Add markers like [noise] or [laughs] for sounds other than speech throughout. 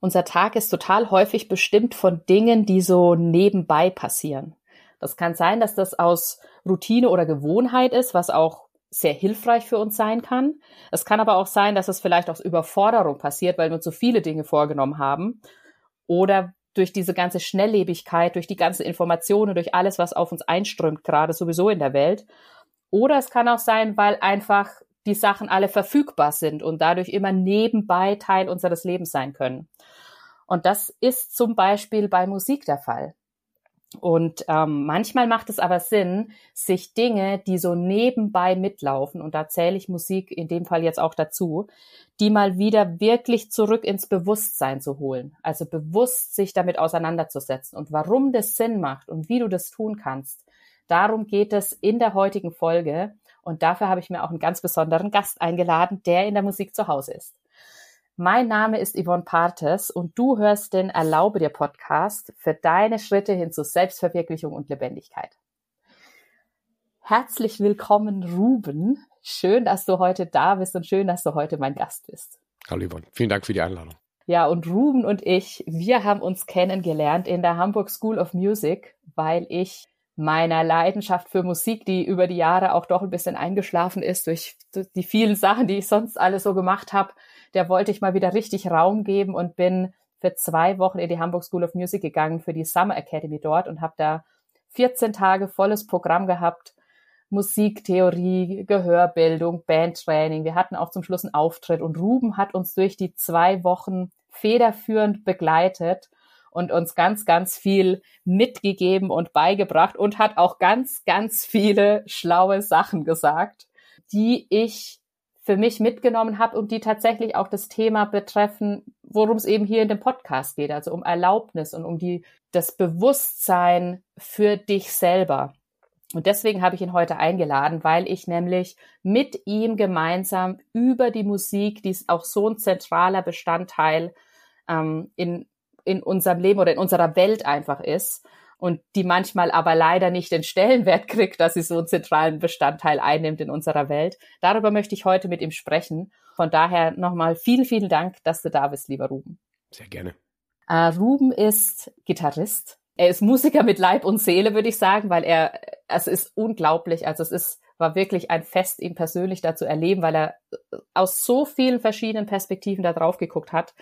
Unser Tag ist total häufig bestimmt von Dingen, die so nebenbei passieren. Das kann sein, dass das aus Routine oder Gewohnheit ist, was auch sehr hilfreich für uns sein kann. Es kann aber auch sein, dass es vielleicht aus Überforderung passiert, weil wir zu viele Dinge vorgenommen haben oder durch diese ganze Schnelllebigkeit, durch die ganze Informationen, durch alles, was auf uns einströmt, gerade sowieso in der Welt. Oder es kann auch sein, weil einfach die Sachen alle verfügbar sind und dadurch immer nebenbei Teil unseres Lebens sein können. Und das ist zum Beispiel bei Musik der Fall. Und ähm, manchmal macht es aber Sinn, sich Dinge, die so nebenbei mitlaufen, und da zähle ich Musik in dem Fall jetzt auch dazu, die mal wieder wirklich zurück ins Bewusstsein zu holen. Also bewusst sich damit auseinanderzusetzen und warum das Sinn macht und wie du das tun kannst. Darum geht es in der heutigen Folge. Und dafür habe ich mir auch einen ganz besonderen Gast eingeladen, der in der Musik zu Hause ist. Mein Name ist Yvonne Partes und du hörst den Erlaube dir Podcast für deine Schritte hin zu Selbstverwirklichung und Lebendigkeit. Herzlich willkommen, Ruben. Schön, dass du heute da bist und schön, dass du heute mein Gast bist. Hallo Yvonne, vielen Dank für die Einladung. Ja, und Ruben und ich, wir haben uns kennengelernt in der Hamburg School of Music, weil ich meiner Leidenschaft für Musik, die über die Jahre auch doch ein bisschen eingeschlafen ist durch die vielen Sachen, die ich sonst alles so gemacht habe, der wollte ich mal wieder richtig Raum geben und bin für zwei Wochen in die Hamburg School of Music gegangen für die Summer Academy dort und habe da 14 Tage volles Programm gehabt. Musiktheorie, Gehörbildung, Bandtraining. Wir hatten auch zum Schluss einen Auftritt und Ruben hat uns durch die zwei Wochen federführend begleitet und uns ganz, ganz viel mitgegeben und beigebracht und hat auch ganz, ganz viele schlaue Sachen gesagt, die ich für mich mitgenommen habe und die tatsächlich auch das Thema betreffen, worum es eben hier in dem Podcast geht, also um Erlaubnis und um die, das Bewusstsein für dich selber. Und deswegen habe ich ihn heute eingeladen, weil ich nämlich mit ihm gemeinsam über die Musik, die ist auch so ein zentraler Bestandteil ähm, in, in unserem Leben oder in unserer Welt einfach ist, und die manchmal aber leider nicht den Stellenwert kriegt, dass sie so einen zentralen Bestandteil einnimmt in unserer Welt. Darüber möchte ich heute mit ihm sprechen. Von daher nochmal vielen, vielen Dank, dass du da bist, lieber Ruben. Sehr gerne. Äh, Ruben ist Gitarrist. Er ist Musiker mit Leib und Seele, würde ich sagen, weil er, es ist unglaublich. Also es ist, war wirklich ein Fest, ihn persönlich da zu erleben, weil er aus so vielen verschiedenen Perspektiven da drauf geguckt hat.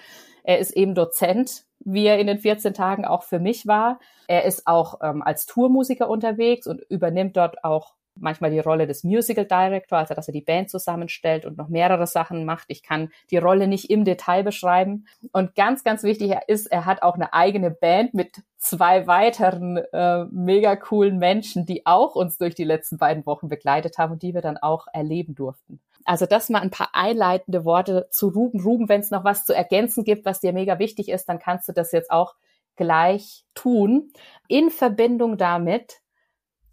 Er ist eben Dozent wie er in den 14 Tagen auch für mich war. Er ist auch ähm, als Tourmusiker unterwegs und übernimmt dort auch manchmal die Rolle des Musical Director, also dass er die Band zusammenstellt und noch mehrere Sachen macht. Ich kann die Rolle nicht im Detail beschreiben. Und ganz, ganz wichtig ist, er hat auch eine eigene Band mit zwei weiteren äh, mega coolen Menschen, die auch uns durch die letzten beiden Wochen begleitet haben und die wir dann auch erleben durften. Also das mal ein paar einleitende Worte zu Ruben. Ruben, wenn es noch was zu ergänzen gibt, was dir mega wichtig ist, dann kannst du das jetzt auch gleich tun. In Verbindung damit,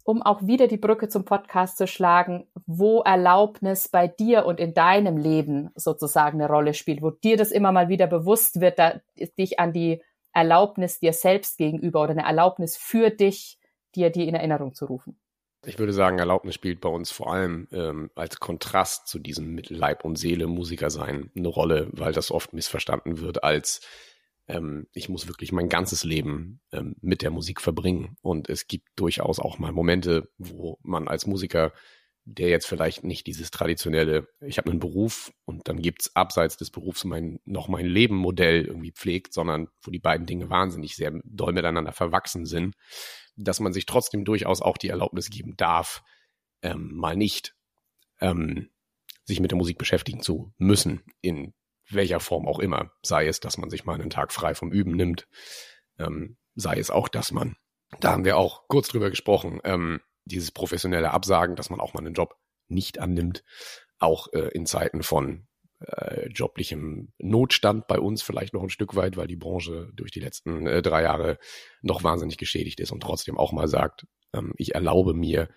um auch wieder die Brücke zum Podcast zu schlagen, wo Erlaubnis bei dir und in deinem Leben sozusagen eine Rolle spielt, wo dir das immer mal wieder bewusst wird, da, dich an die Erlaubnis dir selbst gegenüber oder eine Erlaubnis für dich, dir die in Erinnerung zu rufen. Ich würde sagen, Erlaubnis spielt bei uns vor allem ähm, als Kontrast zu diesem mit Leib und Seele Musiker sein eine Rolle, weil das oft missverstanden wird als ähm, ich muss wirklich mein ganzes Leben ähm, mit der Musik verbringen. Und es gibt durchaus auch mal Momente, wo man als Musiker, der jetzt vielleicht nicht dieses traditionelle, ich habe einen Beruf und dann gibt's abseits des Berufs mein, noch mein Lebenmodell irgendwie pflegt, sondern wo die beiden Dinge wahnsinnig sehr doll miteinander verwachsen sind dass man sich trotzdem durchaus auch die Erlaubnis geben darf, ähm, mal nicht ähm, sich mit der Musik beschäftigen zu müssen, in welcher Form auch immer. Sei es, dass man sich mal einen Tag frei vom Üben nimmt, ähm, sei es auch, dass man, da haben wir auch kurz drüber gesprochen, ähm, dieses professionelle Absagen, dass man auch mal einen Job nicht annimmt, auch äh, in Zeiten von äh, joblichem Notstand bei uns vielleicht noch ein Stück weit, weil die Branche durch die letzten äh, drei Jahre noch wahnsinnig geschädigt ist und trotzdem auch mal sagt, ähm, ich erlaube mir,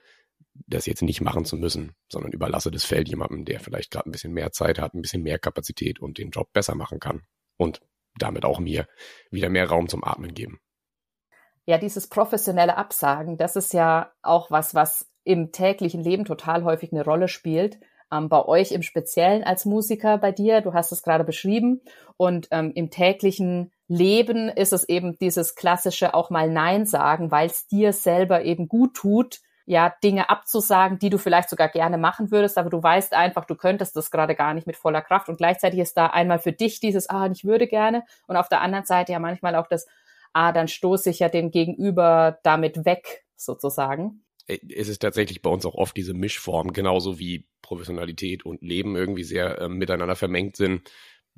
das jetzt nicht machen zu müssen, sondern überlasse das Feld jemandem, der vielleicht gerade ein bisschen mehr Zeit hat, ein bisschen mehr Kapazität und den Job besser machen kann und damit auch mir wieder mehr Raum zum Atmen geben. Ja, dieses professionelle Absagen, das ist ja auch was, was im täglichen Leben total häufig eine Rolle spielt. Ähm, bei euch im Speziellen als Musiker, bei dir, du hast es gerade beschrieben, und ähm, im täglichen Leben ist es eben dieses klassische auch mal Nein sagen, weil es dir selber eben gut tut, ja, Dinge abzusagen, die du vielleicht sogar gerne machen würdest, aber du weißt einfach, du könntest das gerade gar nicht mit voller Kraft. Und gleichzeitig ist da einmal für dich dieses, ah, ich würde gerne. Und auf der anderen Seite ja manchmal auch das, ah, dann stoße ich ja dem Gegenüber damit weg, sozusagen. Es ist tatsächlich bei uns auch oft diese Mischform, genauso wie Professionalität und Leben irgendwie sehr äh, miteinander vermengt sind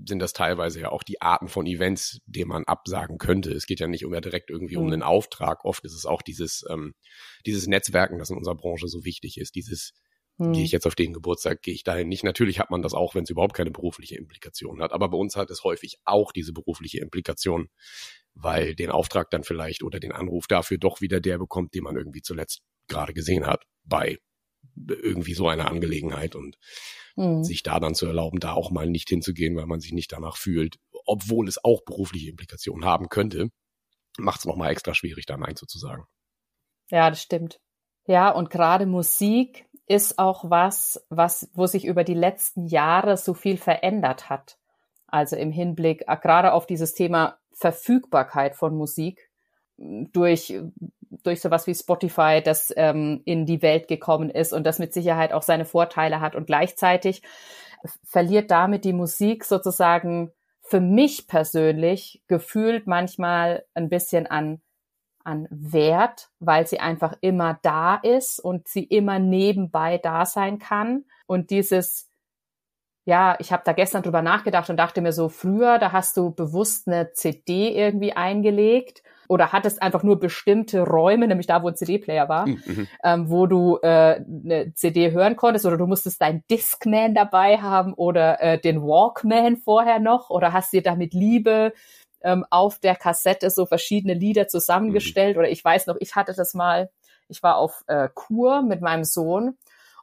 sind das teilweise ja auch die Arten von Events, denen man absagen könnte. Es geht ja nicht immer direkt irgendwie mhm. um einen Auftrag. Oft ist es auch dieses, ähm, dieses Netzwerken, das in unserer Branche so wichtig ist. Dieses, mhm. gehe ich jetzt auf den Geburtstag, gehe ich dahin nicht. Natürlich hat man das auch, wenn es überhaupt keine berufliche Implikation hat. Aber bei uns hat es häufig auch diese berufliche Implikation, weil den Auftrag dann vielleicht oder den Anruf dafür doch wieder der bekommt, den man irgendwie zuletzt gerade gesehen hat bei irgendwie so einer Angelegenheit und mhm. sich da dann zu erlauben, da auch mal nicht hinzugehen, weil man sich nicht danach fühlt, obwohl es auch berufliche Implikationen haben könnte, macht es nochmal extra schwierig, da Nein sozusagen. Ja, das stimmt. Ja, und gerade Musik ist auch was, was, wo sich über die letzten Jahre so viel verändert hat. Also im Hinblick äh, gerade auf dieses Thema Verfügbarkeit von Musik durch durch sowas wie Spotify, das ähm, in die Welt gekommen ist und das mit Sicherheit auch seine Vorteile hat und gleichzeitig verliert damit die Musik sozusagen für mich persönlich gefühlt manchmal ein bisschen an an Wert, weil sie einfach immer da ist und sie immer nebenbei da sein kann und dieses ja, ich habe da gestern drüber nachgedacht und dachte mir so, früher, da hast du bewusst eine CD irgendwie eingelegt oder hattest einfach nur bestimmte Räume, nämlich da, wo ein CD-Player war, mhm, mhm. ähm, wo du äh, eine CD hören konntest oder du musstest deinen Discman dabei haben oder äh, den Walkman vorher noch oder hast dir damit Liebe ähm, auf der Kassette so verschiedene Lieder zusammengestellt mhm. oder ich weiß noch, ich hatte das mal, ich war auf äh, Kur mit meinem Sohn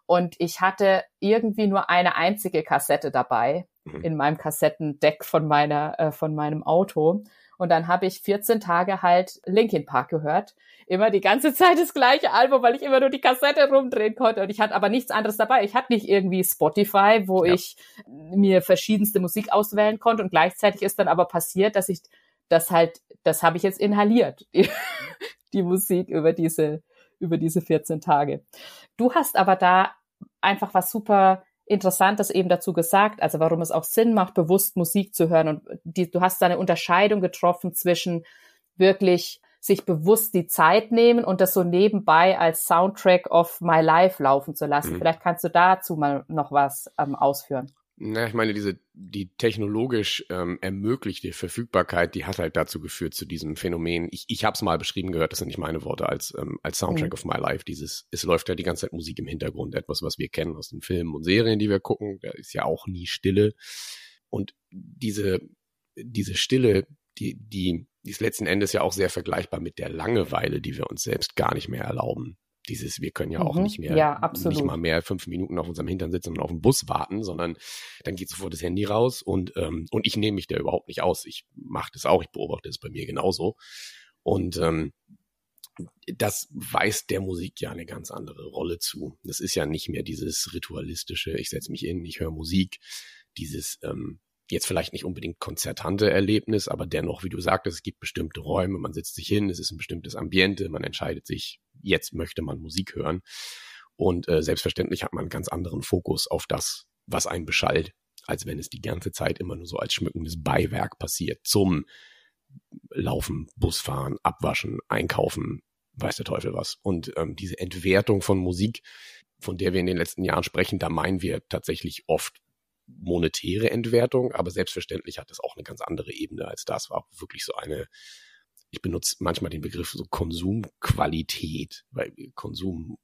und ich hatte irgendwie nur eine einzige Kassette dabei mhm. in meinem Kassettendeck von meiner äh, von meinem Auto und dann habe ich 14 Tage halt Linkin Park gehört. Immer die ganze [laughs] Zeit das gleiche Album, weil ich immer nur die Kassette rumdrehen konnte. Und ich hatte aber nichts anderes dabei. Ich hatte nicht irgendwie Spotify, wo ja. ich mir verschiedenste Musik auswählen konnte. Und gleichzeitig ist dann aber passiert, dass ich das halt, das habe ich jetzt inhaliert, die, [laughs] die Musik über diese, über diese 14 Tage. Du hast aber da einfach was super Interessantes eben dazu gesagt, also warum es auch Sinn macht, bewusst Musik zu hören. Und die, du hast da eine Unterscheidung getroffen zwischen wirklich sich bewusst die Zeit nehmen und das so nebenbei als Soundtrack of my life laufen zu lassen. Mhm. Vielleicht kannst du dazu mal noch was ähm, ausführen. Na, ich meine, diese, die technologisch ähm, ermöglichte Verfügbarkeit, die hat halt dazu geführt zu diesem Phänomen. Ich, ich habe es mal beschrieben gehört, das sind nicht meine Worte, als, ähm, als Soundtrack mhm. of my life. Dieses, es läuft ja die ganze Zeit Musik im Hintergrund, etwas, was wir kennen aus den Filmen und Serien, die wir gucken. Da ist ja auch nie Stille. Und diese, diese Stille, die, die, die ist letzten Endes ja auch sehr vergleichbar mit der Langeweile, die wir uns selbst gar nicht mehr erlauben dieses, wir können ja auch mhm. nicht mehr, ja, nicht mal mehr fünf Minuten auf unserem Hintern sitzen und auf den Bus warten, sondern dann geht sofort das Handy raus und, ähm, und ich nehme mich da überhaupt nicht aus. Ich mache das auch, ich beobachte es bei mir genauso. Und ähm, das weist der Musik ja eine ganz andere Rolle zu. Das ist ja nicht mehr dieses ritualistische, ich setze mich in, ich höre Musik, dieses ähm, jetzt vielleicht nicht unbedingt konzertante Erlebnis, aber dennoch, wie du sagtest, es gibt bestimmte Räume, man setzt sich hin, es ist ein bestimmtes Ambiente, man entscheidet sich, jetzt möchte man Musik hören. Und äh, selbstverständlich hat man einen ganz anderen Fokus auf das, was einen beschallt, als wenn es die ganze Zeit immer nur so als schmückendes Beiwerk passiert zum Laufen, Busfahren, Abwaschen, Einkaufen, weiß der Teufel was. Und ähm, diese Entwertung von Musik, von der wir in den letzten Jahren sprechen, da meinen wir tatsächlich oft monetäre Entwertung, aber selbstverständlich hat es auch eine ganz andere Ebene als das. War wirklich so eine, ich benutze manchmal den Begriff so Konsumqualität, weil Konsum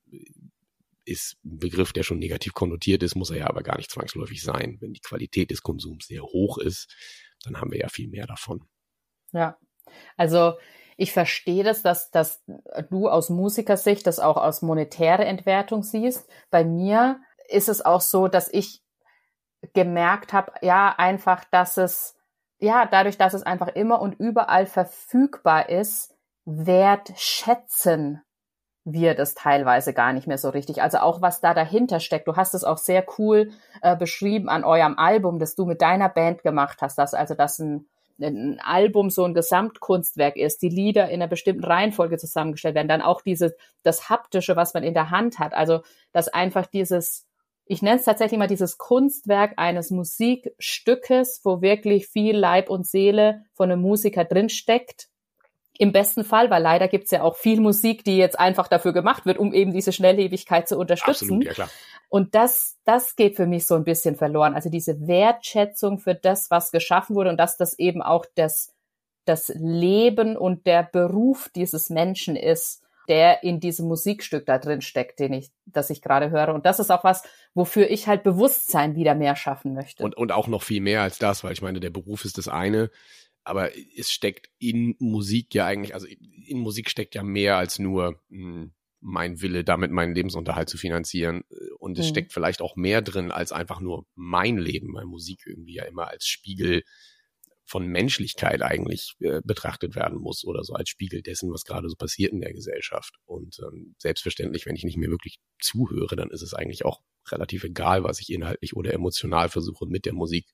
ist ein Begriff, der schon negativ konnotiert ist, muss er ja aber gar nicht zwangsläufig sein. Wenn die Qualität des Konsums sehr hoch ist, dann haben wir ja viel mehr davon. Ja, also ich verstehe das, dass, dass du aus Musikersicht das auch aus monetäre Entwertung siehst. Bei mir ist es auch so, dass ich gemerkt habe, ja, einfach, dass es, ja, dadurch, dass es einfach immer und überall verfügbar ist, wertschätzen wir das teilweise gar nicht mehr so richtig. Also auch was da dahinter steckt. Du hast es auch sehr cool äh, beschrieben an eurem Album, das du mit deiner Band gemacht hast, dass also das ein ein Album so ein Gesamtkunstwerk ist, die Lieder in einer bestimmten Reihenfolge zusammengestellt werden, dann auch dieses, das Haptische, was man in der Hand hat. Also, dass einfach dieses, ich nenne es tatsächlich mal dieses Kunstwerk eines Musikstückes, wo wirklich viel Leib und Seele von einem Musiker drinsteckt. Im besten Fall, weil leider gibt's ja auch viel Musik, die jetzt einfach dafür gemacht wird, um eben diese Schnelllebigkeit zu unterstützen. Absolut, ja klar. Und das, das geht für mich so ein bisschen verloren. Also diese Wertschätzung für das, was geschaffen wurde und dass das eben auch das, das Leben und der Beruf dieses Menschen ist, der in diesem Musikstück da drin steckt, den ich, das ich gerade höre. Und das ist auch was, wofür ich halt Bewusstsein wieder mehr schaffen möchte. Und, und auch noch viel mehr als das, weil ich meine, der Beruf ist das eine, aber es steckt in Musik ja eigentlich, also in Musik steckt ja mehr als nur mh, hm, mein Wille, damit meinen Lebensunterhalt zu finanzieren. Und es mhm. steckt vielleicht auch mehr drin als einfach nur mein Leben, weil Musik irgendwie ja immer als Spiegel von Menschlichkeit eigentlich äh, betrachtet werden muss oder so als Spiegel dessen, was gerade so passiert in der Gesellschaft. Und ähm, selbstverständlich, wenn ich nicht mehr wirklich zuhöre, dann ist es eigentlich auch relativ egal, was ich inhaltlich oder emotional versuche mit der Musik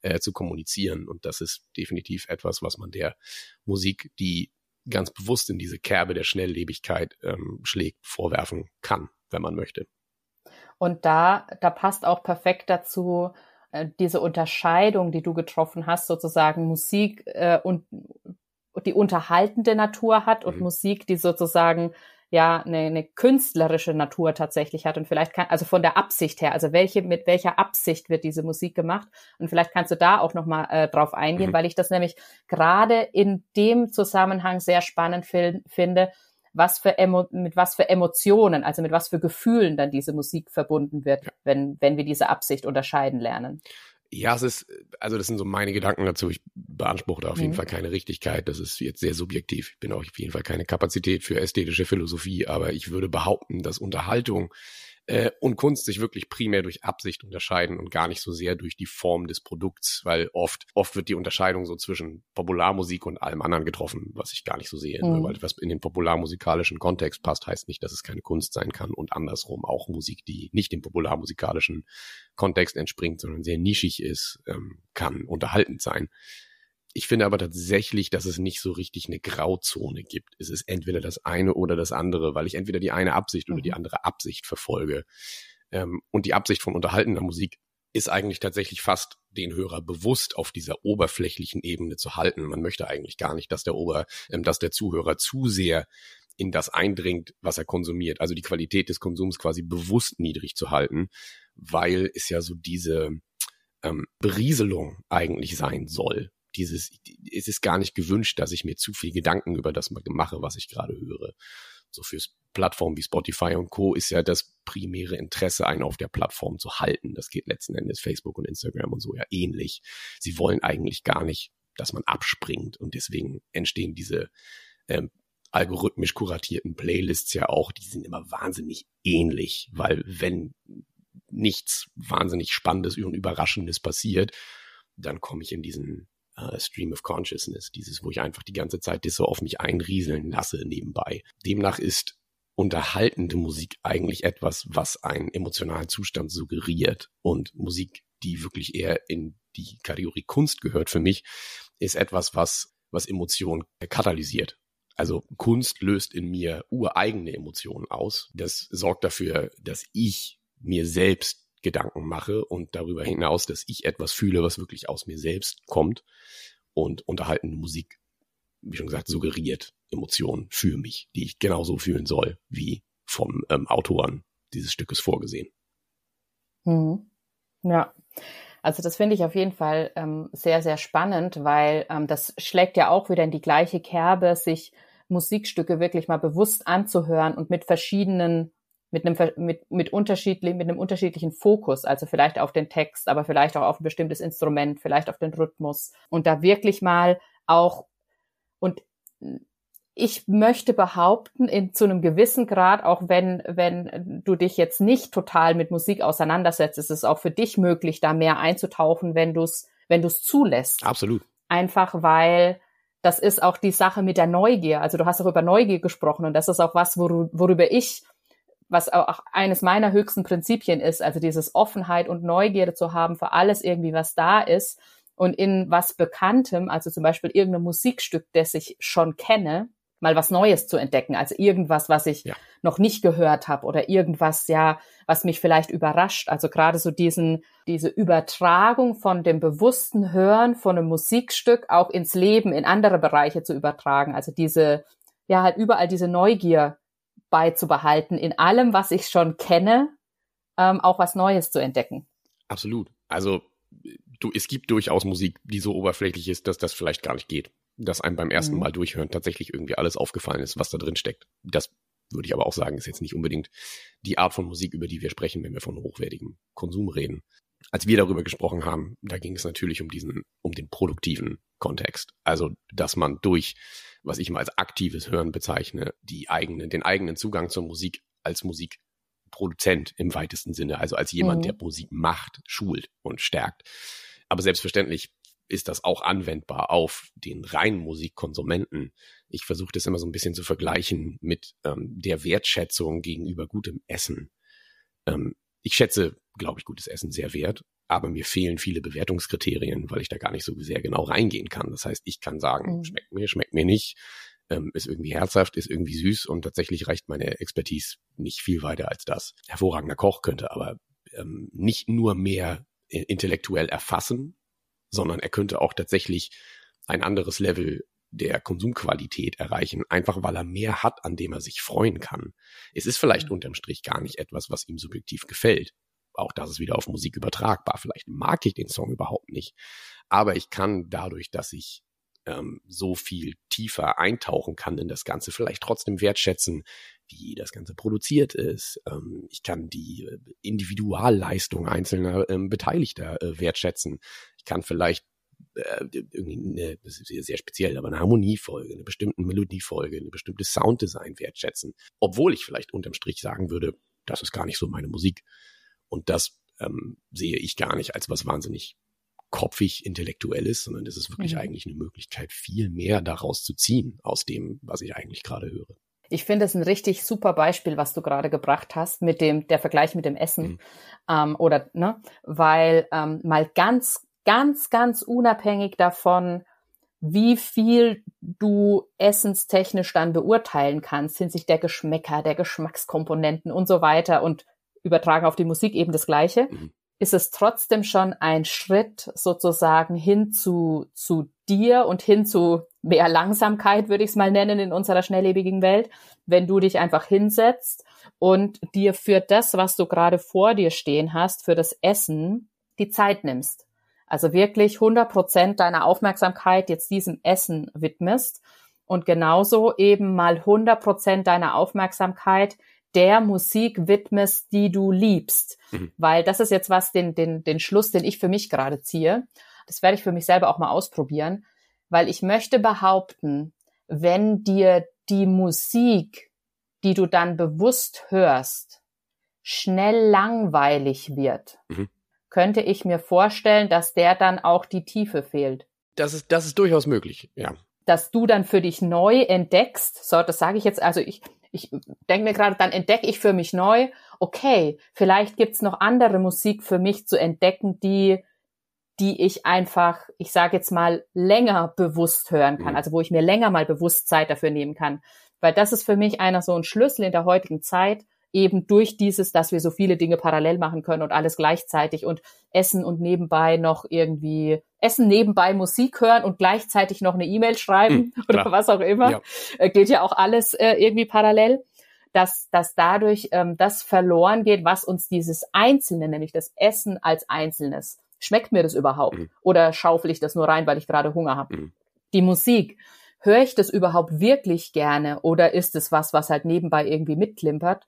äh, zu kommunizieren. Und das ist definitiv etwas, was man der Musik, die ganz bewusst in diese Kerbe der Schnelllebigkeit ähm, schlägt, vorwerfen kann, wenn man möchte. Und da, da passt auch perfekt dazu diese Unterscheidung, die du getroffen hast, sozusagen Musik äh, und die unterhaltende Natur hat und mhm. Musik, die sozusagen ja eine, eine künstlerische Natur tatsächlich hat und vielleicht kann also von der Absicht her, also welche mit welcher Absicht wird diese Musik gemacht und vielleicht kannst du da auch noch mal äh, drauf eingehen, mhm. weil ich das nämlich gerade in dem Zusammenhang sehr spannend finde, was für Emo mit was für Emotionen, also mit was für Gefühlen dann diese Musik verbunden wird, wenn wenn wir diese Absicht unterscheiden lernen. Ja, es ist, also das sind so meine Gedanken dazu. Ich beanspruche da auf jeden mhm. Fall keine Richtigkeit. Das ist jetzt sehr subjektiv. Ich bin auch auf jeden Fall keine Kapazität für ästhetische Philosophie, aber ich würde behaupten, dass Unterhaltung äh, und Kunst sich wirklich primär durch Absicht unterscheiden und gar nicht so sehr durch die Form des Produkts, weil oft, oft wird die Unterscheidung so zwischen Popularmusik und allem anderen getroffen, was ich gar nicht so sehe. Mhm. Weil was in den popularmusikalischen Kontext passt, heißt nicht, dass es keine Kunst sein kann und andersrum auch Musik, die nicht dem popularmusikalischen Kontext entspringt, sondern sehr nischig ist, ähm, kann unterhaltend sein. Ich finde aber tatsächlich, dass es nicht so richtig eine Grauzone gibt. Es ist entweder das eine oder das andere, weil ich entweder die eine Absicht oder die mhm. andere Absicht verfolge. Ähm, und die Absicht von unterhaltender Musik ist eigentlich tatsächlich fast den Hörer bewusst auf dieser oberflächlichen Ebene zu halten. Man möchte eigentlich gar nicht, dass der Ober, ähm, dass der Zuhörer zu sehr in das eindringt, was er konsumiert. Also die Qualität des Konsums quasi bewusst niedrig zu halten, weil es ja so diese ähm, Berieselung eigentlich sein soll dieses, es ist gar nicht gewünscht, dass ich mir zu viel Gedanken über das mache, was ich gerade höre. So fürs Plattformen wie Spotify und Co. ist ja das primäre Interesse, einen auf der Plattform zu halten. Das geht letzten Endes Facebook und Instagram und so ja ähnlich. Sie wollen eigentlich gar nicht, dass man abspringt und deswegen entstehen diese ähm, algorithmisch kuratierten Playlists ja auch, die sind immer wahnsinnig ähnlich, weil wenn nichts wahnsinnig Spannendes und Überraschendes passiert, dann komme ich in diesen uh, Stream of Consciousness, dieses, wo ich einfach die ganze Zeit das so auf mich einrieseln lasse nebenbei. Demnach ist unterhaltende Musik eigentlich etwas, was einen emotionalen Zustand suggeriert und Musik, die wirklich eher in die Kategorie Kunst gehört für mich, ist etwas, was, was Emotionen katalysiert. Also Kunst löst in mir ureigene Emotionen aus. Das sorgt dafür, dass ich mir selbst Gedanken mache und darüber hinaus, dass ich etwas fühle, was wirklich aus mir selbst kommt und unterhaltende Musik, wie schon gesagt, suggeriert Emotionen für mich, die ich genauso fühlen soll, wie vom ähm, Autoren dieses Stückes vorgesehen. Mhm. Ja. Also das finde ich auf jeden Fall ähm, sehr, sehr spannend, weil ähm, das schlägt ja auch wieder in die gleiche Kerbe, sich Musikstücke wirklich mal bewusst anzuhören und mit verschiedenen mit einem mit mit unterschiedlich mit einem unterschiedlichen Fokus, also vielleicht auf den Text, aber vielleicht auch auf ein bestimmtes Instrument, vielleicht auf den Rhythmus und da wirklich mal auch und ich möchte behaupten, in, zu einem gewissen Grad, auch wenn, wenn du dich jetzt nicht total mit Musik auseinandersetzt, ist es auch für dich möglich, da mehr einzutauchen, wenn du es, wenn du es zulässt. Absolut. Einfach weil das ist auch die Sache mit der Neugier. Also du hast auch über Neugier gesprochen und das ist auch was, worüber ich was auch eines meiner höchsten Prinzipien ist, also dieses Offenheit und Neugierde zu haben für alles irgendwie, was da ist, und in was Bekanntem, also zum Beispiel irgendein Musikstück, das ich schon kenne, mal was Neues zu entdecken, also irgendwas, was ich ja. noch nicht gehört habe oder irgendwas, ja, was mich vielleicht überrascht. Also gerade so diesen, diese Übertragung von dem bewussten Hören von einem Musikstück auch ins Leben, in andere Bereiche zu übertragen. Also diese, ja, halt überall diese Neugier beizubehalten, in allem, was ich schon kenne, ähm, auch was Neues zu entdecken. Absolut. Also du, es gibt durchaus Musik, die so oberflächlich ist, dass das vielleicht gar nicht geht. Dass einem beim ersten mhm. Mal durchhören tatsächlich irgendwie alles aufgefallen ist, was da drin steckt. Das würde ich aber auch sagen, ist jetzt nicht unbedingt die Art von Musik, über die wir sprechen, wenn wir von hochwertigem Konsum reden. Als wir darüber gesprochen haben, da ging es natürlich um diesen, um den produktiven Kontext. Also, dass man durch, was ich mal als aktives Hören bezeichne, die eigene, den eigenen Zugang zur Musik als Musikproduzent im weitesten Sinne, also als jemand, mhm. der Musik macht, schult und stärkt. Aber selbstverständlich ist das auch anwendbar auf den reinen Musikkonsumenten. Ich versuche das immer so ein bisschen zu vergleichen mit ähm, der Wertschätzung gegenüber gutem Essen. Ähm, ich schätze, glaube ich, gutes Essen sehr wert, aber mir fehlen viele Bewertungskriterien, weil ich da gar nicht so sehr genau reingehen kann. Das heißt, ich kann sagen, mhm. schmeckt mir, schmeckt mir nicht, ähm, ist irgendwie herzhaft, ist irgendwie süß und tatsächlich reicht meine Expertise nicht viel weiter als das. Hervorragender Koch könnte aber ähm, nicht nur mehr intellektuell erfassen, sondern er könnte auch tatsächlich ein anderes Level der Konsumqualität erreichen, einfach weil er mehr hat, an dem er sich freuen kann. Es ist vielleicht mhm. unterm Strich gar nicht etwas, was ihm subjektiv gefällt. Auch das ist wieder auf Musik übertragbar. Vielleicht mag ich den Song überhaupt nicht. Aber ich kann dadurch, dass ich ähm, so viel tiefer eintauchen kann in das Ganze, vielleicht trotzdem wertschätzen, wie das Ganze produziert ist. Ähm, ich kann die äh, Individualleistung einzelner ähm, Beteiligter äh, wertschätzen. Ich kann vielleicht äh, irgendwie eine, das ist sehr speziell, aber eine Harmoniefolge, eine bestimmte Melodiefolge, eine bestimmte Sounddesign wertschätzen. Obwohl ich vielleicht unterm Strich sagen würde, das ist gar nicht so meine Musik. Und das ähm, sehe ich gar nicht als was wahnsinnig kopfig intellektuelles, sondern das ist wirklich mhm. eigentlich eine Möglichkeit, viel mehr daraus zu ziehen, aus dem, was ich eigentlich gerade höre. Ich finde es ein richtig super Beispiel, was du gerade gebracht hast, mit dem, der Vergleich mit dem Essen. Mhm. Ähm, oder, ne, weil ähm, mal ganz, ganz, ganz unabhängig davon, wie viel du essenstechnisch dann beurteilen kannst, hinsichtlich der Geschmäcker, der Geschmackskomponenten und so weiter und übertragen auf die Musik eben das Gleiche. Mhm ist es trotzdem schon ein Schritt sozusagen hin zu, zu dir und hin zu mehr Langsamkeit, würde ich es mal nennen, in unserer schnelllebigen Welt, wenn du dich einfach hinsetzt und dir für das, was du gerade vor dir stehen hast, für das Essen, die Zeit nimmst. Also wirklich 100 Prozent deiner Aufmerksamkeit jetzt diesem Essen widmest und genauso eben mal 100 Prozent deiner Aufmerksamkeit der Musik widmest, die du liebst. Mhm. Weil das ist jetzt was, den, den, den Schluss, den ich für mich gerade ziehe. Das werde ich für mich selber auch mal ausprobieren, weil ich möchte behaupten, wenn dir die Musik, die du dann bewusst hörst, schnell langweilig wird, mhm. könnte ich mir vorstellen, dass der dann auch die Tiefe fehlt. Das ist, das ist durchaus möglich, ja. Dass du dann für dich neu entdeckst, so, das sage ich jetzt, also ich, ich denke mir gerade, dann entdecke ich für mich neu, okay, vielleicht gibt's noch andere Musik für mich zu entdecken, die, die ich einfach, ich sage jetzt mal, länger bewusst hören kann, mhm. also wo ich mir länger mal bewusst Zeit dafür nehmen kann. Weil das ist für mich einer so ein Schlüssel in der heutigen Zeit, eben durch dieses, dass wir so viele Dinge parallel machen können und alles gleichzeitig und essen und nebenbei noch irgendwie essen, nebenbei Musik hören und gleichzeitig noch eine E-Mail schreiben hm, [laughs] oder was auch immer. Ja. Äh, geht ja auch alles äh, irgendwie parallel. Dass, dass dadurch ähm, das verloren geht, was uns dieses Einzelne, nämlich das Essen als Einzelnes. Schmeckt mir das überhaupt? Mhm. Oder schaufel ich das nur rein, weil ich gerade Hunger habe? Mhm. Die Musik, höre ich das überhaupt wirklich gerne oder ist es was, was halt nebenbei irgendwie mitklimpert?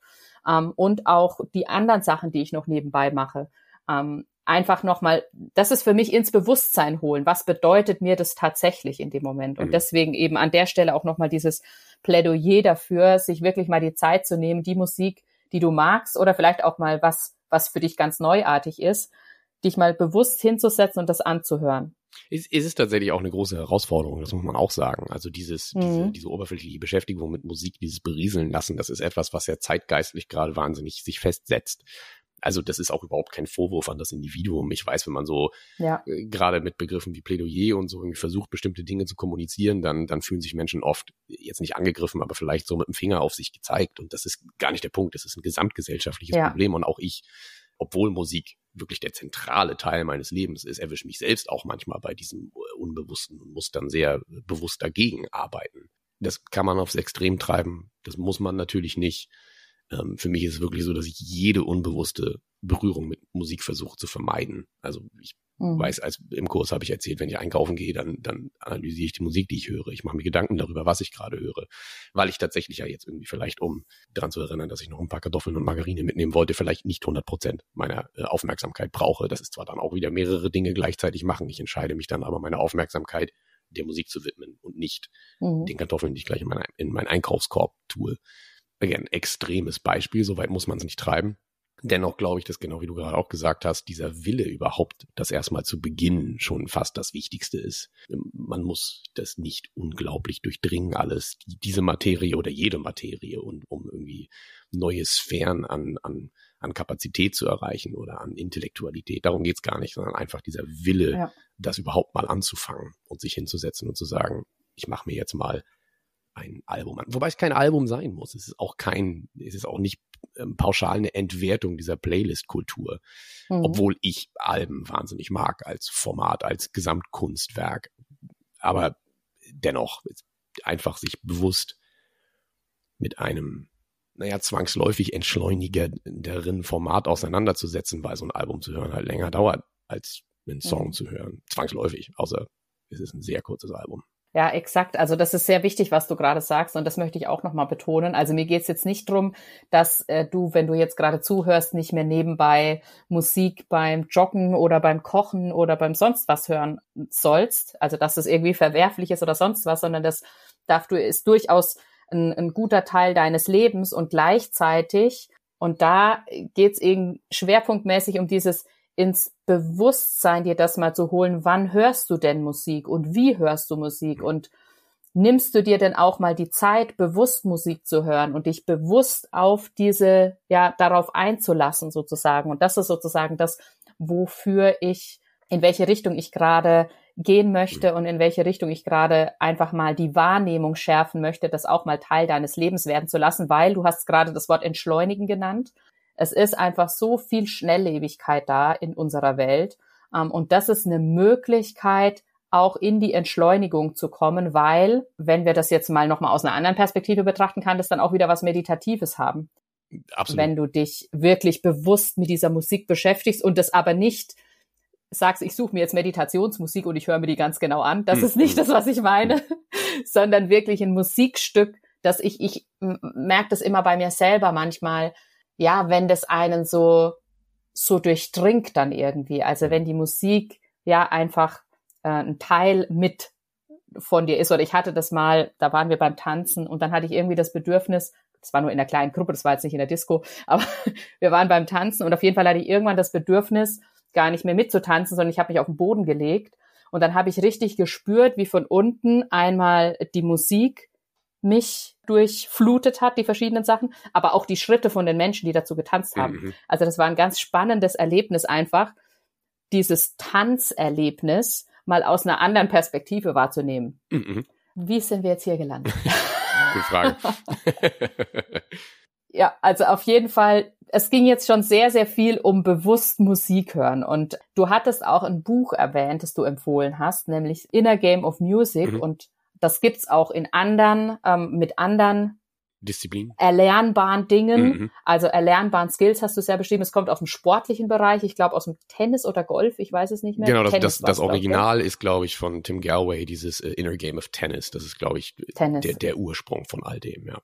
Ähm, und auch die anderen Sachen, die ich noch nebenbei mache. Ähm, einfach nochmal, das ist für mich ins Bewusstsein holen. Was bedeutet mir das tatsächlich in dem Moment? Und mhm. deswegen eben an der Stelle auch nochmal dieses Plädoyer dafür, sich wirklich mal die Zeit zu nehmen, die Musik, die du magst oder vielleicht auch mal was, was für dich ganz neuartig ist, dich mal bewusst hinzusetzen und das anzuhören. Es, es ist tatsächlich auch eine große Herausforderung, das muss man auch sagen. Also dieses, mhm. diese, diese oberflächliche Beschäftigung mit Musik, dieses Berieseln lassen, das ist etwas, was ja zeitgeistlich gerade wahnsinnig sich festsetzt. Also das ist auch überhaupt kein Vorwurf an das Individuum. Ich weiß, wenn man so ja. äh, gerade mit Begriffen wie Plädoyer und so irgendwie versucht, bestimmte Dinge zu kommunizieren, dann, dann fühlen sich Menschen oft jetzt nicht angegriffen, aber vielleicht so mit dem Finger auf sich gezeigt. Und das ist gar nicht der Punkt. Das ist ein gesamtgesellschaftliches ja. Problem. Und auch ich, obwohl Musik wirklich der zentrale Teil meines Lebens ist, erwische mich selbst auch manchmal bei diesem äh, Unbewussten und muss dann sehr bewusst dagegen arbeiten. Das kann man aufs Extrem treiben. Das muss man natürlich nicht. Ähm, für mich ist es wirklich so, dass ich jede unbewusste Berührung mit Musik versuche zu vermeiden. Also ich mhm. weiß, als im Kurs habe ich erzählt, wenn ich einkaufen gehe, dann, dann analysiere ich die Musik, die ich höre. Ich mache mir Gedanken darüber, was ich gerade höre. Weil ich tatsächlich ja jetzt irgendwie vielleicht, um daran zu erinnern, dass ich noch ein paar Kartoffeln und Margarine mitnehmen wollte, vielleicht nicht 100 Prozent meiner äh, Aufmerksamkeit brauche. Das ist zwar dann auch wieder mehrere Dinge gleichzeitig machen. Ich entscheide mich dann aber meine Aufmerksamkeit der Musik zu widmen und nicht mhm. den Kartoffeln, die ich gleich in, mein, in meinen Einkaufskorb tue again, extremes Beispiel, soweit muss man es nicht treiben. Dennoch glaube ich, dass genau wie du gerade auch gesagt hast, dieser Wille überhaupt, das erstmal zu beginnen, schon fast das Wichtigste ist. Man muss das nicht unglaublich durchdringen, alles, diese Materie oder jede Materie, und um irgendwie neue Sphären an, an, an Kapazität zu erreichen oder an Intellektualität. Darum geht's gar nicht, sondern einfach dieser Wille, ja. das überhaupt mal anzufangen und sich hinzusetzen und zu sagen, ich mache mir jetzt mal ein Album an. Wobei es kein Album sein muss. Es ist auch kein, es ist auch nicht ähm, pauschal eine Entwertung dieser Playlist-Kultur. Mhm. Obwohl ich Alben wahnsinnig mag als Format, als Gesamtkunstwerk. Aber dennoch einfach sich bewusst mit einem, naja, zwangsläufig entschleunigenderen Format auseinanderzusetzen, weil so ein Album zu hören halt länger dauert, als einen Song mhm. zu hören. Zwangsläufig, außer es ist ein sehr kurzes Album. Ja, exakt. Also das ist sehr wichtig, was du gerade sagst und das möchte ich auch nochmal betonen. Also mir geht es jetzt nicht drum, dass äh, du, wenn du jetzt gerade zuhörst, nicht mehr nebenbei Musik beim Joggen oder beim Kochen oder beim sonst was hören sollst. Also dass es irgendwie verwerflich ist oder sonst was, sondern das darf du ist durchaus ein, ein guter Teil deines Lebens und gleichzeitig und da geht es eben schwerpunktmäßig um dieses ins Bewusstsein, dir das mal zu holen, wann hörst du denn Musik und wie hörst du Musik und nimmst du dir denn auch mal die Zeit, bewusst Musik zu hören und dich bewusst auf diese, ja, darauf einzulassen sozusagen. Und das ist sozusagen das, wofür ich, in welche Richtung ich gerade gehen möchte und in welche Richtung ich gerade einfach mal die Wahrnehmung schärfen möchte, das auch mal Teil deines Lebens werden zu lassen, weil du hast gerade das Wort entschleunigen genannt. Es ist einfach so viel Schnelllebigkeit da in unserer Welt. Ähm, und das ist eine Möglichkeit, auch in die Entschleunigung zu kommen, weil, wenn wir das jetzt mal nochmal aus einer anderen Perspektive betrachten, kann das dann auch wieder was Meditatives haben. Absolut. Wenn du dich wirklich bewusst mit dieser Musik beschäftigst und das aber nicht sagst, ich suche mir jetzt Meditationsmusik und ich höre mir die ganz genau an. Das hm. ist nicht das, was ich meine, [laughs] sondern wirklich ein Musikstück, dass ich, ich merke das immer bei mir selber manchmal, ja, wenn das einen so, so durchdringt dann irgendwie. Also wenn die Musik ja einfach äh, ein Teil mit von dir ist. Oder ich hatte das mal, da waren wir beim Tanzen und dann hatte ich irgendwie das Bedürfnis, das war nur in einer kleinen Gruppe, das war jetzt nicht in der Disco, [laughs] aber wir waren beim Tanzen und auf jeden Fall hatte ich irgendwann das Bedürfnis, gar nicht mehr mitzutanzen, sondern ich habe mich auf den Boden gelegt und dann habe ich richtig gespürt, wie von unten einmal die Musik mich durchflutet hat, die verschiedenen Sachen, aber auch die Schritte von den Menschen, die dazu getanzt haben. Mhm. Also das war ein ganz spannendes Erlebnis einfach, dieses Tanzerlebnis mal aus einer anderen Perspektive wahrzunehmen. Mhm. Wie sind wir jetzt hier gelandet? [laughs] Gute Frage. [laughs] ja, also auf jeden Fall, es ging jetzt schon sehr, sehr viel um bewusst Musik hören. Und du hattest auch ein Buch erwähnt, das du empfohlen hast, nämlich Inner Game of Music. Mhm. Und das gibt's auch in anderen, ähm, mit anderen Disziplin. Erlernbaren Dingen, mhm. also erlernbaren Skills hast du es ja beschrieben. Es kommt aus dem sportlichen Bereich, ich glaube aus dem Tennis oder Golf, ich weiß es nicht mehr. Genau, das, das, das Original ist, glaube ich, von Tim Galway, dieses uh, Inner Game of Tennis. Das ist, glaube ich, Tennis. Der, der Ursprung von all dem, ja.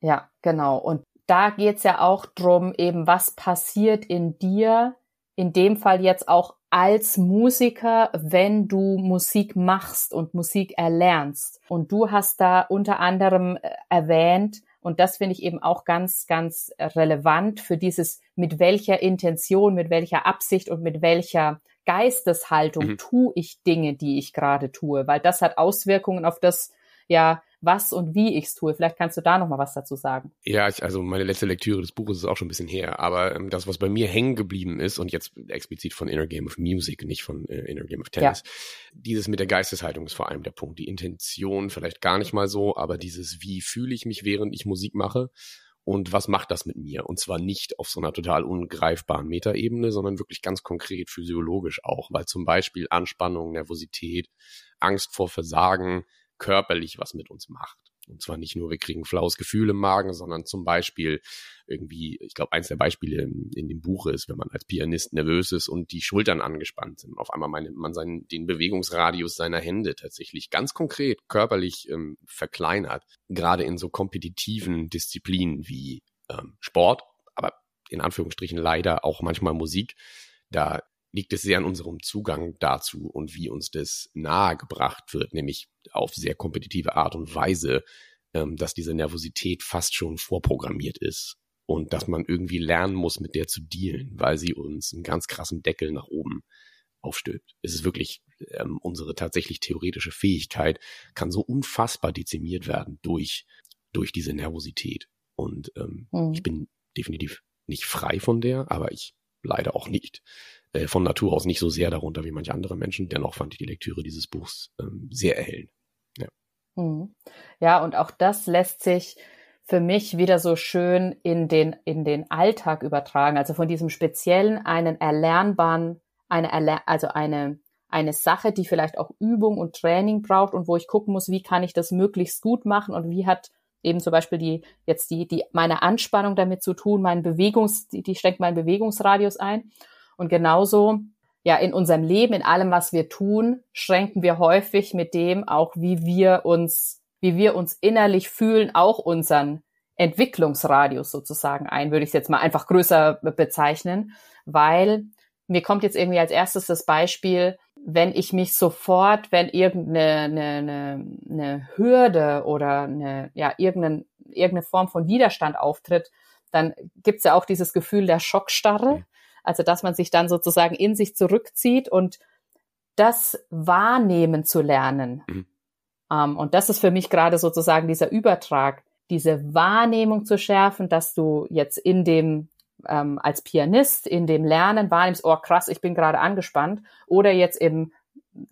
Ja, genau. Und da geht's ja auch drum, eben was passiert in dir, in dem Fall jetzt auch als Musiker, wenn du Musik machst und Musik erlernst. Und du hast da unter anderem äh, erwähnt, und das finde ich eben auch ganz, ganz relevant für dieses, mit welcher Intention, mit welcher Absicht und mit welcher Geisteshaltung mhm. tue ich Dinge, die ich gerade tue, weil das hat Auswirkungen auf das, ja, was und wie ich es tue. Vielleicht kannst du da noch mal was dazu sagen. Ja, ich, also meine letzte Lektüre des Buches ist auch schon ein bisschen her, aber ähm, das, was bei mir hängen geblieben ist und jetzt explizit von Inner Game of Music, nicht von äh, Inner Game of Tennis, ja. dieses mit der Geisteshaltung ist vor allem der Punkt. Die Intention vielleicht gar nicht mal so, aber dieses, wie fühle ich mich, während ich Musik mache und was macht das mit mir? Und zwar nicht auf so einer total ungreifbaren Metaebene, sondern wirklich ganz konkret physiologisch auch, weil zum Beispiel Anspannung, Nervosität, Angst vor Versagen körperlich was mit uns macht. Und zwar nicht nur, wir kriegen flaues Gefühl im Magen, sondern zum Beispiel irgendwie, ich glaube, eins der Beispiele in, in, dem Buch ist, wenn man als Pianist nervös ist und die Schultern angespannt sind. Auf einmal meint man seinen, den Bewegungsradius seiner Hände tatsächlich ganz konkret körperlich ähm, verkleinert. Gerade in so kompetitiven Disziplinen wie ähm, Sport, aber in Anführungsstrichen leider auch manchmal Musik. Da liegt es sehr an unserem Zugang dazu und wie uns das nahegebracht wird, nämlich auf sehr kompetitive Art und Weise, ähm, dass diese Nervosität fast schon vorprogrammiert ist und dass man irgendwie lernen muss, mit der zu dealen, weil sie uns einen ganz krassen Deckel nach oben aufstülpt. Es ist wirklich ähm, unsere tatsächlich theoretische Fähigkeit kann so unfassbar dezimiert werden durch durch diese Nervosität. Und ähm, mhm. ich bin definitiv nicht frei von der, aber ich leider auch nicht äh, von Natur aus nicht so sehr darunter wie manche andere Menschen. Dennoch fand ich die Lektüre dieses Buchs ähm, sehr erhellend. Ja. Mhm. ja, und auch das lässt sich für mich wieder so schön in den, in den Alltag übertragen. Also von diesem speziellen, einen erlernbaren, eine, Erler also eine, eine Sache, die vielleicht auch Übung und Training braucht und wo ich gucken muss, wie kann ich das möglichst gut machen und wie hat eben zum Beispiel die, jetzt die, die, meine Anspannung damit zu tun, mein Bewegungs, die, die steckt meinen Bewegungsradius ein. Und genauso, ja, in unserem Leben, in allem, was wir tun, schränken wir häufig mit dem auch, wie wir uns, wie wir uns innerlich fühlen, auch unseren Entwicklungsradius sozusagen ein, würde ich es jetzt mal einfach größer bezeichnen, weil mir kommt jetzt irgendwie als erstes das Beispiel, wenn ich mich sofort, wenn irgendeine eine, eine, eine Hürde oder eine, ja, irgendeine, irgendeine Form von Widerstand auftritt, dann gibt's ja auch dieses Gefühl der Schockstarre. Also dass man sich dann sozusagen in sich zurückzieht und das wahrnehmen zu lernen. Mhm. Um, ähm, und das ist für mich gerade sozusagen dieser Übertrag, diese Wahrnehmung zu schärfen, dass du jetzt in dem ähm, als Pianist in dem Lernen wahrnimmst, oh krass, ich bin gerade angespannt, oder jetzt im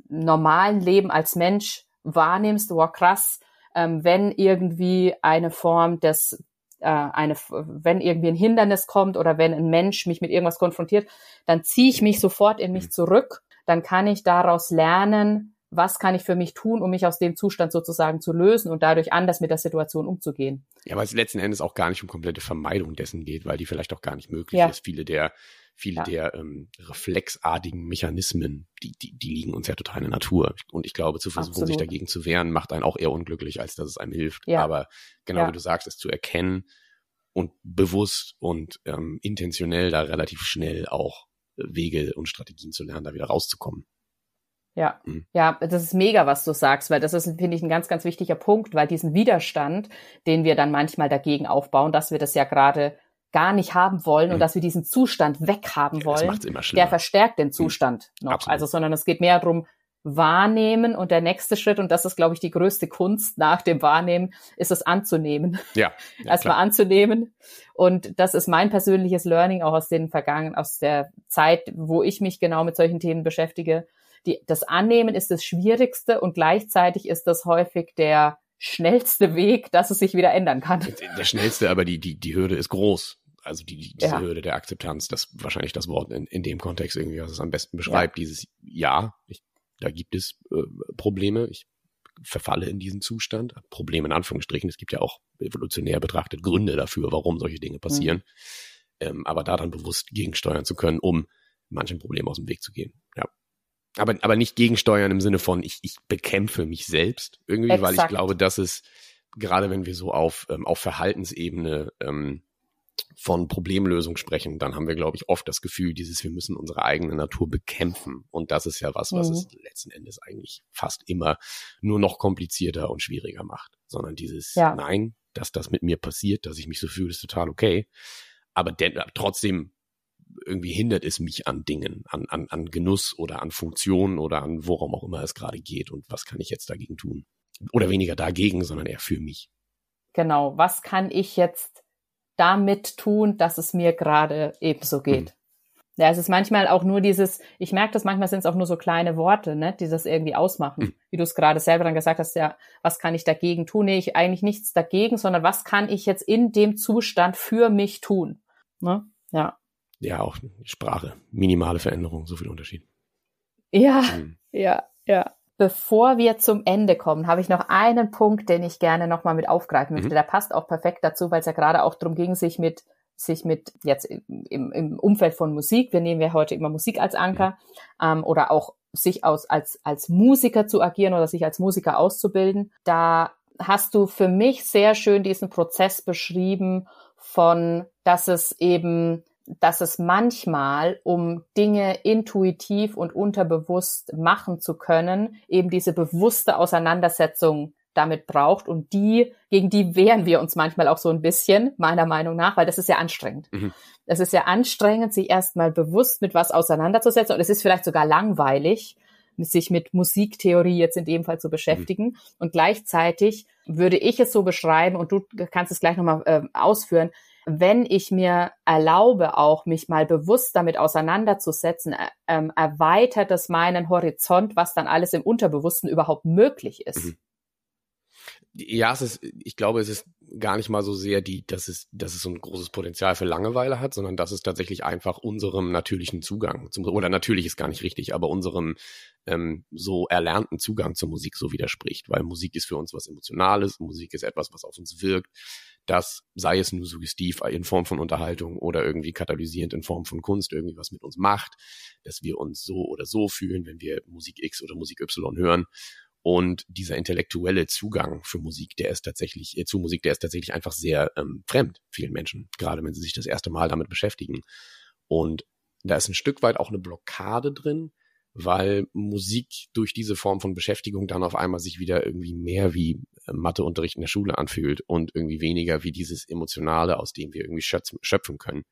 normalen Leben als Mensch wahrnimmst, oh krass, ähm, wenn irgendwie eine Form des äh, eine, wenn irgendwie ein Hindernis kommt oder wenn ein Mensch mich mit irgendwas konfrontiert, dann ziehe ich mich sofort in mich mhm. zurück. Dann kann ich daraus lernen, was kann ich für mich tun, um mich aus dem Zustand sozusagen zu lösen und dadurch anders mit der Situation umzugehen. Ja, weil es letzten Endes auch gar nicht um komplette Vermeidung dessen geht, weil die vielleicht auch gar nicht möglich ja. ist. Viele der viele ja. der ähm, reflexartigen Mechanismen, die, die, die liegen uns ja total in der Natur. Und ich glaube, zu versuchen, Absolut. sich dagegen zu wehren, macht einen auch eher unglücklich, als dass es einem hilft. Ja. Aber genau wie du sagst, es zu erkennen und bewusst und ähm, intentionell da relativ schnell auch Wege und Strategien zu lernen, da wieder rauszukommen. Ja, mhm. ja, das ist mega, was du sagst, weil das ist, finde ich, ein ganz, ganz wichtiger Punkt, weil diesen Widerstand, den wir dann manchmal dagegen aufbauen, dass wir das ja gerade gar nicht haben wollen mhm. und dass wir diesen Zustand weghaben wollen, der verstärkt den mhm. Zustand mhm. noch. Absolut. Also, sondern es geht mehr darum, wahrnehmen und der nächste Schritt, und das ist, glaube ich, die größte Kunst nach dem Wahrnehmen, ist es anzunehmen. Ja. ja [laughs] Erstmal anzunehmen. Und das ist mein persönliches Learning auch aus den vergangenen, aus der Zeit, wo ich mich genau mit solchen Themen beschäftige. Die, das Annehmen ist das Schwierigste und gleichzeitig ist das häufig der schnellste Weg, dass es sich wieder ändern kann. Der schnellste, aber die, die, die Hürde ist groß also die, die diese ja. Hürde der Akzeptanz, das wahrscheinlich das Wort in, in dem Kontext irgendwie, was es am besten beschreibt, ja. dieses Ja, ich, da gibt es äh, Probleme, ich verfalle in diesen Zustand, Probleme in Anführungsstrichen, es gibt ja auch evolutionär betrachtet Gründe dafür, warum solche Dinge passieren, mhm. ähm, aber da dann bewusst gegensteuern zu können, um manchen Problemen aus dem Weg zu gehen, ja. Aber, aber nicht gegensteuern im Sinne von, ich, ich bekämpfe mich selbst irgendwie, Exakt. weil ich glaube, dass es, gerade wenn wir so auf, ähm, auf Verhaltensebene ähm, von Problemlösung sprechen, dann haben wir, glaube ich, oft das Gefühl, dieses, wir müssen unsere eigene Natur bekämpfen. Und das ist ja was, was mhm. es letzten Endes eigentlich fast immer nur noch komplizierter und schwieriger macht. Sondern dieses, ja. nein, dass das mit mir passiert, dass ich mich so fühle, ist total okay. Aber denn, trotzdem irgendwie hindert es mich an Dingen, an, an, an Genuss oder an Funktionen oder an worum auch immer es gerade geht. Und was kann ich jetzt dagegen tun? oder weniger dagegen, sondern eher für mich. Genau. Was kann ich jetzt damit tun, dass es mir gerade ebenso geht? Mhm. Ja, es ist manchmal auch nur dieses, ich merke das, manchmal sind es auch nur so kleine Worte, ne, die das irgendwie ausmachen. Mhm. Wie du es gerade selber dann gesagt hast, ja, was kann ich dagegen tun? Nee, ich eigentlich nichts dagegen, sondern was kann ich jetzt in dem Zustand für mich tun? Ne? Ja. Ja, auch Sprache. Minimale Veränderung, so viel Unterschied. Ja, mhm. ja, ja. Bevor wir zum Ende kommen, habe ich noch einen Punkt, den ich gerne nochmal mit aufgreifen möchte. Mhm. Der passt auch perfekt dazu, weil es ja gerade auch darum ging, sich mit sich mit jetzt im, im Umfeld von Musik, wir nehmen ja heute immer Musik als Anker, ähm, oder auch sich aus, als, als Musiker zu agieren oder sich als Musiker auszubilden. Da hast du für mich sehr schön diesen Prozess beschrieben von, dass es eben, dass es manchmal, um Dinge intuitiv und unterbewusst machen zu können, eben diese bewusste Auseinandersetzung damit braucht und die, gegen die wehren wir uns manchmal auch so ein bisschen, meiner Meinung nach, weil das ist ja anstrengend. Mhm. Es ist ja anstrengend, sich erstmal bewusst mit was auseinanderzusetzen und es ist vielleicht sogar langweilig, sich mit Musiktheorie jetzt in dem Fall zu beschäftigen mhm. und gleichzeitig würde ich es so beschreiben und du kannst es gleich nochmal äh, ausführen, wenn ich mir erlaube, auch mich mal bewusst damit auseinanderzusetzen, äh, ähm, erweitert es meinen Horizont, was dann alles im Unterbewussten überhaupt möglich ist. Mhm. Ja, es ist, ich glaube, es ist gar nicht mal so sehr die, dass es, dass es so ein großes Potenzial für Langeweile hat, sondern dass es tatsächlich einfach unserem natürlichen Zugang zum, oder natürlich ist gar nicht richtig, aber unserem ähm, so erlernten Zugang zur Musik so widerspricht, weil Musik ist für uns was Emotionales, Musik ist etwas, was auf uns wirkt, das sei es nur suggestiv in Form von Unterhaltung oder irgendwie katalysierend in Form von Kunst irgendwie was mit uns macht, dass wir uns so oder so fühlen, wenn wir Musik X oder Musik Y hören und dieser intellektuelle Zugang für Musik, der ist tatsächlich, äh, zu Musik, der ist tatsächlich einfach sehr ähm, fremd vielen Menschen, gerade wenn sie sich das erste Mal damit beschäftigen. Und da ist ein Stück weit auch eine Blockade drin, weil Musik durch diese Form von Beschäftigung dann auf einmal sich wieder irgendwie mehr wie äh, Matheunterricht in der Schule anfühlt und irgendwie weniger wie dieses Emotionale, aus dem wir irgendwie schöpfen können.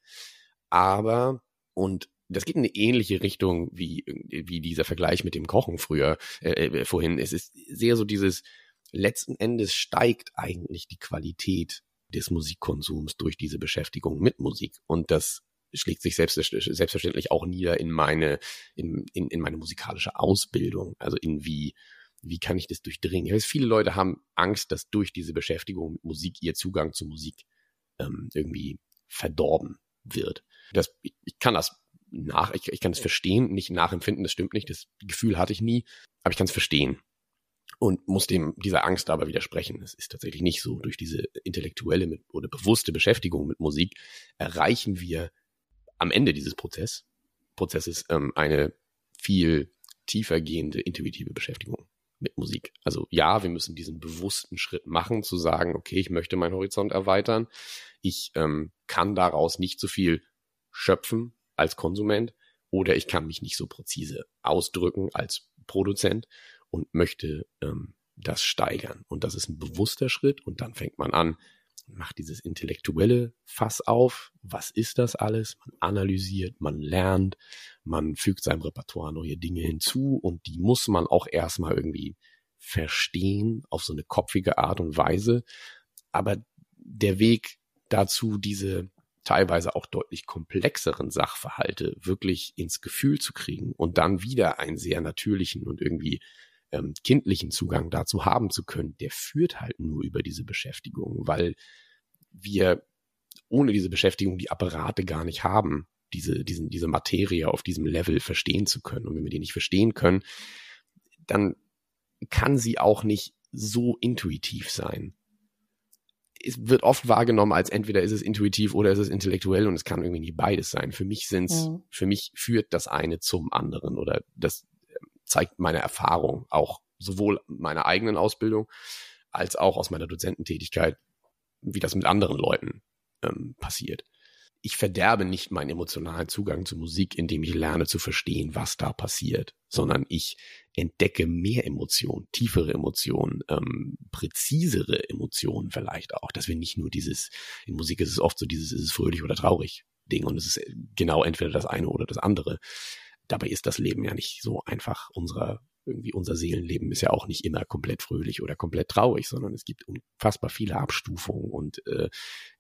Aber, und das geht in eine ähnliche Richtung wie, wie dieser Vergleich mit dem Kochen früher, äh, äh, vorhin. Es ist sehr so dieses, letzten Endes steigt eigentlich die Qualität des Musikkonsums durch diese Beschäftigung mit Musik. Und das schlägt sich selbst, selbstverständlich auch nieder in meine, in, in, in meine musikalische Ausbildung. Also in wie, wie kann ich das durchdringen? Weiß, viele Leute haben Angst, dass durch diese Beschäftigung mit Musik ihr Zugang zu Musik ähm, irgendwie verdorben wird. Das, ich, ich kann das nach, ich, ich kann es verstehen, nicht nachempfinden, das stimmt nicht, das Gefühl hatte ich nie, aber ich kann es verstehen und muss dem dieser Angst aber widersprechen. Es ist tatsächlich nicht so. Durch diese intellektuelle mit, oder bewusste Beschäftigung mit Musik erreichen wir am Ende dieses Prozess, Prozesses ähm, eine viel tiefer gehende intuitive Beschäftigung mit Musik. Also ja, wir müssen diesen bewussten Schritt machen, zu sagen, okay, ich möchte meinen Horizont erweitern. Ich ähm, kann daraus nicht so viel schöpfen, als Konsument oder ich kann mich nicht so präzise ausdrücken als Produzent und möchte ähm, das steigern. Und das ist ein bewusster Schritt und dann fängt man an, macht dieses intellektuelle Fass auf. Was ist das alles? Man analysiert, man lernt, man fügt seinem Repertoire neue Dinge hinzu und die muss man auch erstmal irgendwie verstehen auf so eine kopfige Art und Weise. Aber der Weg dazu, diese teilweise auch deutlich komplexeren Sachverhalte wirklich ins Gefühl zu kriegen und dann wieder einen sehr natürlichen und irgendwie ähm, kindlichen Zugang dazu haben zu können, der führt halt nur über diese Beschäftigung, weil wir ohne diese Beschäftigung die Apparate gar nicht haben, diese, diesen, diese Materie auf diesem Level verstehen zu können. Und wenn wir die nicht verstehen können, dann kann sie auch nicht so intuitiv sein es wird oft wahrgenommen als entweder ist es intuitiv oder ist es intellektuell und es kann irgendwie nie beides sein. Für mich sind's, mhm. für mich führt das eine zum anderen oder das zeigt meine Erfahrung auch sowohl meiner eigenen Ausbildung als auch aus meiner Dozententätigkeit, wie das mit anderen Leuten ähm, passiert ich verderbe nicht meinen emotionalen Zugang zu Musik, indem ich lerne zu verstehen, was da passiert, sondern ich entdecke mehr Emotionen, tiefere Emotionen, ähm, präzisere Emotionen vielleicht auch, dass wir nicht nur dieses, in Musik ist es oft so dieses, ist es fröhlich oder traurig Ding und es ist genau entweder das eine oder das andere. Dabei ist das Leben ja nicht so einfach unserer irgendwie unser Seelenleben ist ja auch nicht immer komplett fröhlich oder komplett traurig, sondern es gibt unfassbar viele Abstufungen und äh,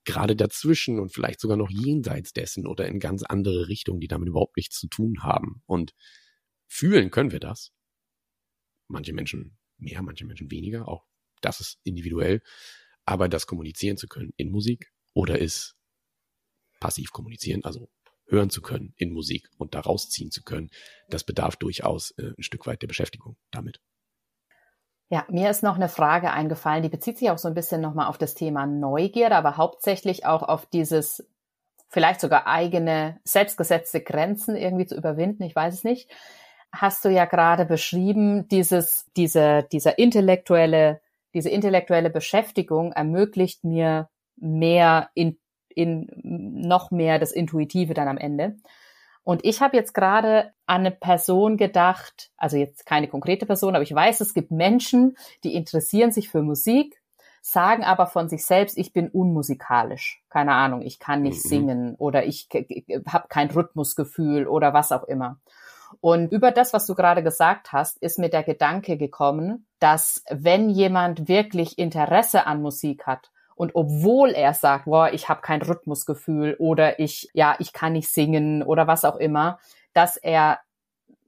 gerade dazwischen und vielleicht sogar noch jenseits dessen oder in ganz andere Richtungen, die damit überhaupt nichts zu tun haben. Und fühlen können wir das. Manche Menschen mehr, manche Menschen weniger, auch das ist individuell. Aber das kommunizieren zu können in Musik oder ist passiv kommunizieren, also hören zu können in Musik und daraus ziehen zu können, das bedarf durchaus äh, ein Stück weit der Beschäftigung damit. Ja, mir ist noch eine Frage eingefallen, die bezieht sich auch so ein bisschen nochmal auf das Thema Neugierde, aber hauptsächlich auch auf dieses vielleicht sogar eigene selbstgesetzte Grenzen irgendwie zu überwinden, ich weiß es nicht. Hast du ja gerade beschrieben, dieses, diese, dieser intellektuelle, diese intellektuelle Beschäftigung ermöglicht mir mehr in in noch mehr das Intuitive dann am Ende. Und ich habe jetzt gerade an eine Person gedacht, also jetzt keine konkrete Person, aber ich weiß, es gibt Menschen, die interessieren sich für Musik, sagen aber von sich selbst, ich bin unmusikalisch. Keine Ahnung, ich kann nicht mhm. singen oder ich habe kein Rhythmusgefühl oder was auch immer. Und über das, was du gerade gesagt hast, ist mir der Gedanke gekommen, dass wenn jemand wirklich Interesse an Musik hat und obwohl er sagt, boah, ich habe kein Rhythmusgefühl oder ich, ja, ich kann nicht singen oder was auch immer, dass er,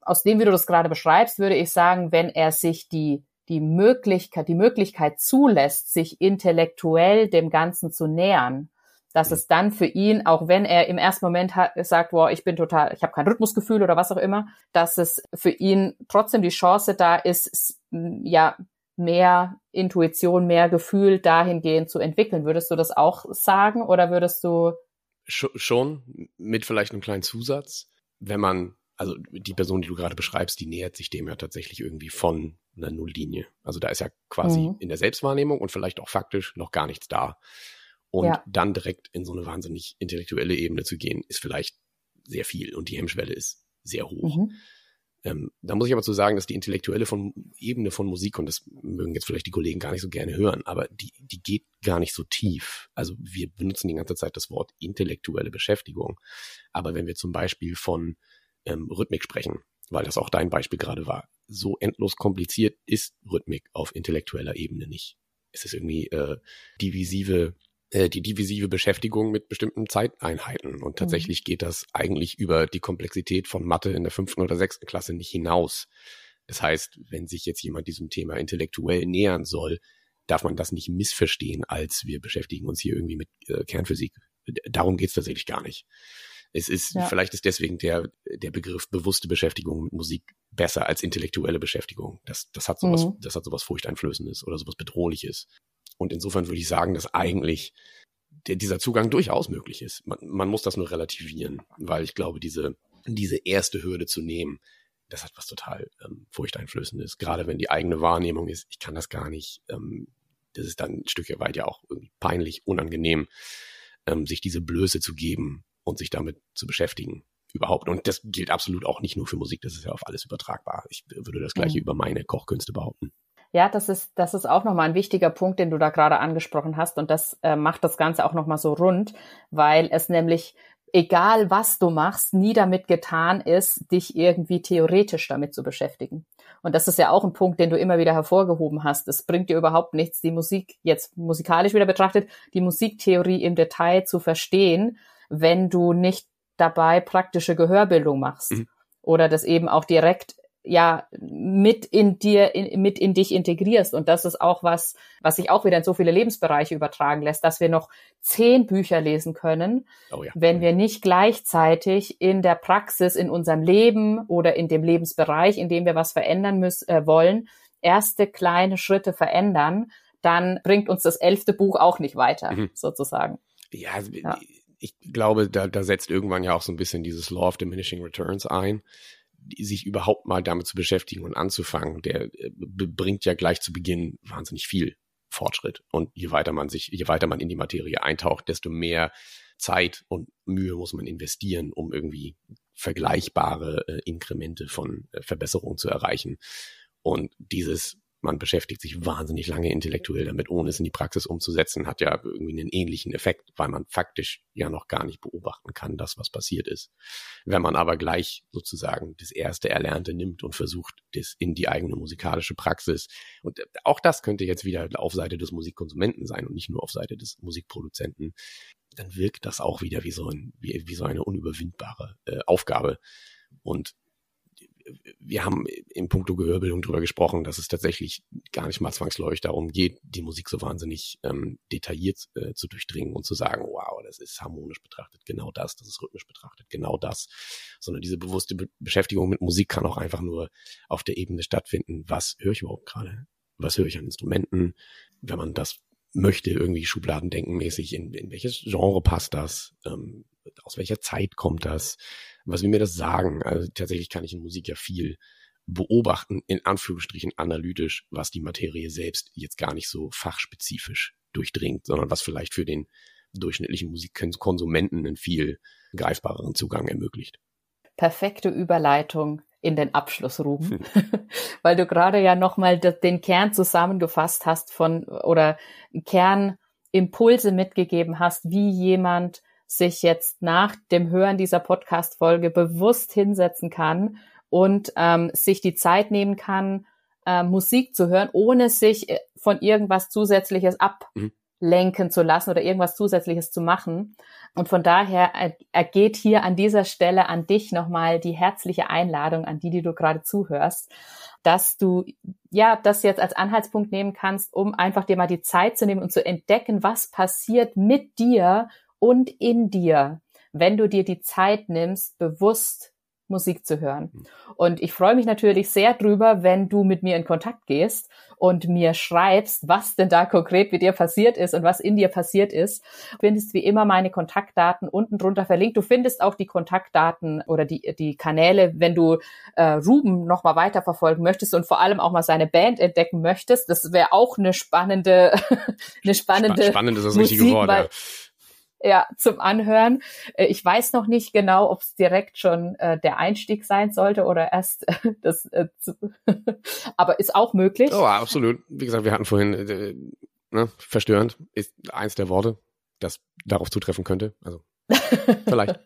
aus dem, wie du das gerade beschreibst, würde ich sagen, wenn er sich die die Möglichkeit, die Möglichkeit zulässt, sich intellektuell dem Ganzen zu nähern, dass es dann für ihn, auch wenn er im ersten Moment hat, sagt, boah, ich bin total, ich habe kein Rhythmusgefühl oder was auch immer, dass es für ihn trotzdem die Chance da ist, ja, mehr Intuition, mehr Gefühl dahingehend zu entwickeln. Würdest du das auch sagen oder würdest du? Schon, mit vielleicht einem kleinen Zusatz. Wenn man, also die Person, die du gerade beschreibst, die nähert sich dem ja tatsächlich irgendwie von einer Nulllinie. Also da ist ja quasi mhm. in der Selbstwahrnehmung und vielleicht auch faktisch noch gar nichts da. Und ja. dann direkt in so eine wahnsinnig intellektuelle Ebene zu gehen, ist vielleicht sehr viel und die Hemmschwelle ist sehr hoch. Mhm. Ähm, da muss ich aber zu sagen, dass die intellektuelle von, Ebene von Musik, und das mögen jetzt vielleicht die Kollegen gar nicht so gerne hören, aber die, die geht gar nicht so tief. Also wir benutzen die ganze Zeit das Wort intellektuelle Beschäftigung. Aber wenn wir zum Beispiel von ähm, Rhythmik sprechen, weil das auch dein Beispiel gerade war, so endlos kompliziert ist Rhythmik auf intellektueller Ebene nicht. Es ist irgendwie äh, divisive äh, die divisive Beschäftigung mit bestimmten Zeiteinheiten. Und mhm. tatsächlich mhm. geht das eigentlich über die Komplexität von Mathe in der fünften oder sechsten Klasse nicht hinaus. Das heißt, wenn sich jetzt jemand diesem Thema intellektuell nähern soll, darf man das nicht missverstehen, als wir beschäftigen uns hier irgendwie mit äh, Kernphysik. Darum geht's tatsächlich gar nicht. Es ist, ja. vielleicht ist deswegen der, der Begriff bewusste Beschäftigung mit Musik besser als intellektuelle Beschäftigung. Das, das hat sowas, mhm. das hat sowas Furchteinflößendes oder sowas Bedrohliches. Und insofern würde ich sagen, dass eigentlich der, dieser Zugang durchaus möglich ist. Man, man muss das nur relativieren, weil ich glaube, diese, diese erste Hürde zu nehmen, das hat was total ähm, furchteinflößendes. Gerade wenn die eigene Wahrnehmung ist, ich kann das gar nicht. Ähm, das ist dann ein Stück weit ja auch irgendwie peinlich, unangenehm, ähm, sich diese Blöße zu geben und sich damit zu beschäftigen überhaupt. Und das gilt absolut auch nicht nur für Musik, das ist ja auf alles übertragbar. Ich würde das gleiche mhm. über meine Kochkünste behaupten. Ja, das ist, das ist auch nochmal ein wichtiger Punkt, den du da gerade angesprochen hast. Und das äh, macht das Ganze auch nochmal so rund, weil es nämlich, egal was du machst, nie damit getan ist, dich irgendwie theoretisch damit zu beschäftigen. Und das ist ja auch ein Punkt, den du immer wieder hervorgehoben hast. Es bringt dir überhaupt nichts, die Musik jetzt musikalisch wieder betrachtet, die Musiktheorie im Detail zu verstehen, wenn du nicht dabei praktische Gehörbildung machst. Mhm oder das eben auch direkt ja mit in dir in, mit in dich integrierst und das ist auch was was sich auch wieder in so viele Lebensbereiche übertragen lässt dass wir noch zehn Bücher lesen können oh ja. wenn wir nicht gleichzeitig in der Praxis in unserem Leben oder in dem Lebensbereich in dem wir was verändern müssen äh, wollen erste kleine Schritte verändern dann bringt uns das elfte Buch auch nicht weiter mhm. sozusagen ja, also ja. ich glaube da da setzt irgendwann ja auch so ein bisschen dieses Law of diminishing returns ein sich überhaupt mal damit zu beschäftigen und anzufangen, der äh, bringt ja gleich zu Beginn wahnsinnig viel Fortschritt. Und je weiter man sich, je weiter man in die Materie eintaucht, desto mehr Zeit und Mühe muss man investieren, um irgendwie vergleichbare äh, Inkremente von äh, Verbesserungen zu erreichen. Und dieses man beschäftigt sich wahnsinnig lange intellektuell damit, ohne es in die Praxis umzusetzen, hat ja irgendwie einen ähnlichen Effekt, weil man faktisch ja noch gar nicht beobachten kann, das, was passiert ist. Wenn man aber gleich sozusagen das erste Erlernte nimmt und versucht, das in die eigene musikalische Praxis, und auch das könnte jetzt wieder auf Seite des Musikkonsumenten sein und nicht nur auf Seite des Musikproduzenten, dann wirkt das auch wieder wie so, ein, wie, wie so eine unüberwindbare äh, Aufgabe. Und wir haben im Punkto Gehörbildung darüber gesprochen, dass es tatsächlich gar nicht mal zwangsläufig darum geht, die Musik so wahnsinnig ähm, detailliert äh, zu durchdringen und zu sagen, wow, das ist harmonisch betrachtet genau das, das ist rhythmisch betrachtet genau das, sondern diese bewusste Be Beschäftigung mit Musik kann auch einfach nur auf der Ebene stattfinden, was höre ich überhaupt gerade, was höre ich an Instrumenten, wenn man das möchte, irgendwie Schubladendenkenmäßig, in, in welches Genre passt das, ähm, aus welcher Zeit kommt das, was will mir das sagen? Also tatsächlich kann ich in Musik ja viel beobachten, in Anführungsstrichen analytisch, was die Materie selbst jetzt gar nicht so fachspezifisch durchdringt, sondern was vielleicht für den durchschnittlichen Musikkonsumenten einen viel greifbareren Zugang ermöglicht. Perfekte Überleitung in den Abschluss, Ruben, hm. [laughs] weil du gerade ja nochmal den Kern zusammengefasst hast von oder Kernimpulse mitgegeben hast, wie jemand sich jetzt nach dem Hören dieser Podcast-Folge bewusst hinsetzen kann und ähm, sich die Zeit nehmen kann, äh, Musik zu hören, ohne sich äh, von irgendwas Zusätzliches ablenken mhm. zu lassen oder irgendwas Zusätzliches zu machen. Und von daher ergeht hier an dieser Stelle an dich nochmal die herzliche Einladung, an die, die du gerade zuhörst, dass du ja das jetzt als Anhaltspunkt nehmen kannst, um einfach dir mal die Zeit zu nehmen und zu entdecken, was passiert mit dir und in dir, wenn du dir die Zeit nimmst, bewusst Musik zu hören. Hm. Und ich freue mich natürlich sehr drüber, wenn du mit mir in Kontakt gehst und mir schreibst, was denn da konkret mit dir passiert ist und was in dir passiert ist. Du findest wie immer meine Kontaktdaten unten drunter verlinkt. Du findest auch die Kontaktdaten oder die, die Kanäle, wenn du äh, Ruben noch mal weiterverfolgen möchtest und vor allem auch mal seine Band entdecken möchtest. Das wäre auch eine spannende, [laughs] eine spannende Spannend ist das Musik, richtige Wort, weil, ja ja, zum Anhören. Äh, ich weiß noch nicht genau, ob es direkt schon äh, der Einstieg sein sollte oder erst äh, [laughs] das, äh, zu, [laughs] aber ist auch möglich. Oh, absolut. Wie gesagt, wir hatten vorhin äh, ne, verstörend ist eins der Worte, das darauf zutreffen könnte. Also [laughs] vielleicht.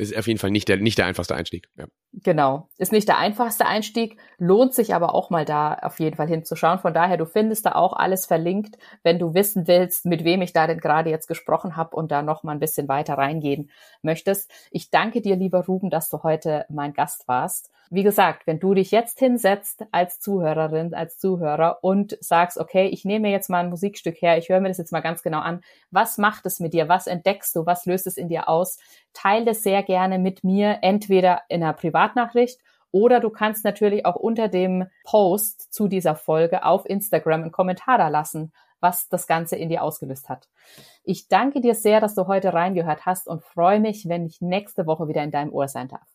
Ist auf jeden Fall nicht der, nicht der einfachste Einstieg. Ja. Genau. Ist nicht der einfachste Einstieg, lohnt sich aber auch mal da auf jeden Fall hinzuschauen. Von daher, du findest da auch alles verlinkt, wenn du wissen willst, mit wem ich da denn gerade jetzt gesprochen habe und da noch mal ein bisschen weiter reingehen möchtest. Ich danke dir, lieber Ruben, dass du heute mein Gast warst wie gesagt, wenn du dich jetzt hinsetzt als Zuhörerin, als Zuhörer und sagst, okay, ich nehme jetzt mal ein Musikstück her, ich höre mir das jetzt mal ganz genau an, was macht es mit dir, was entdeckst du, was löst es in dir aus, teile das sehr gerne mit mir, entweder in einer Privatnachricht oder du kannst natürlich auch unter dem Post zu dieser Folge auf Instagram einen Kommentar da lassen, was das Ganze in dir ausgelöst hat. Ich danke dir sehr, dass du heute reingehört hast und freue mich, wenn ich nächste Woche wieder in deinem Ohr sein darf.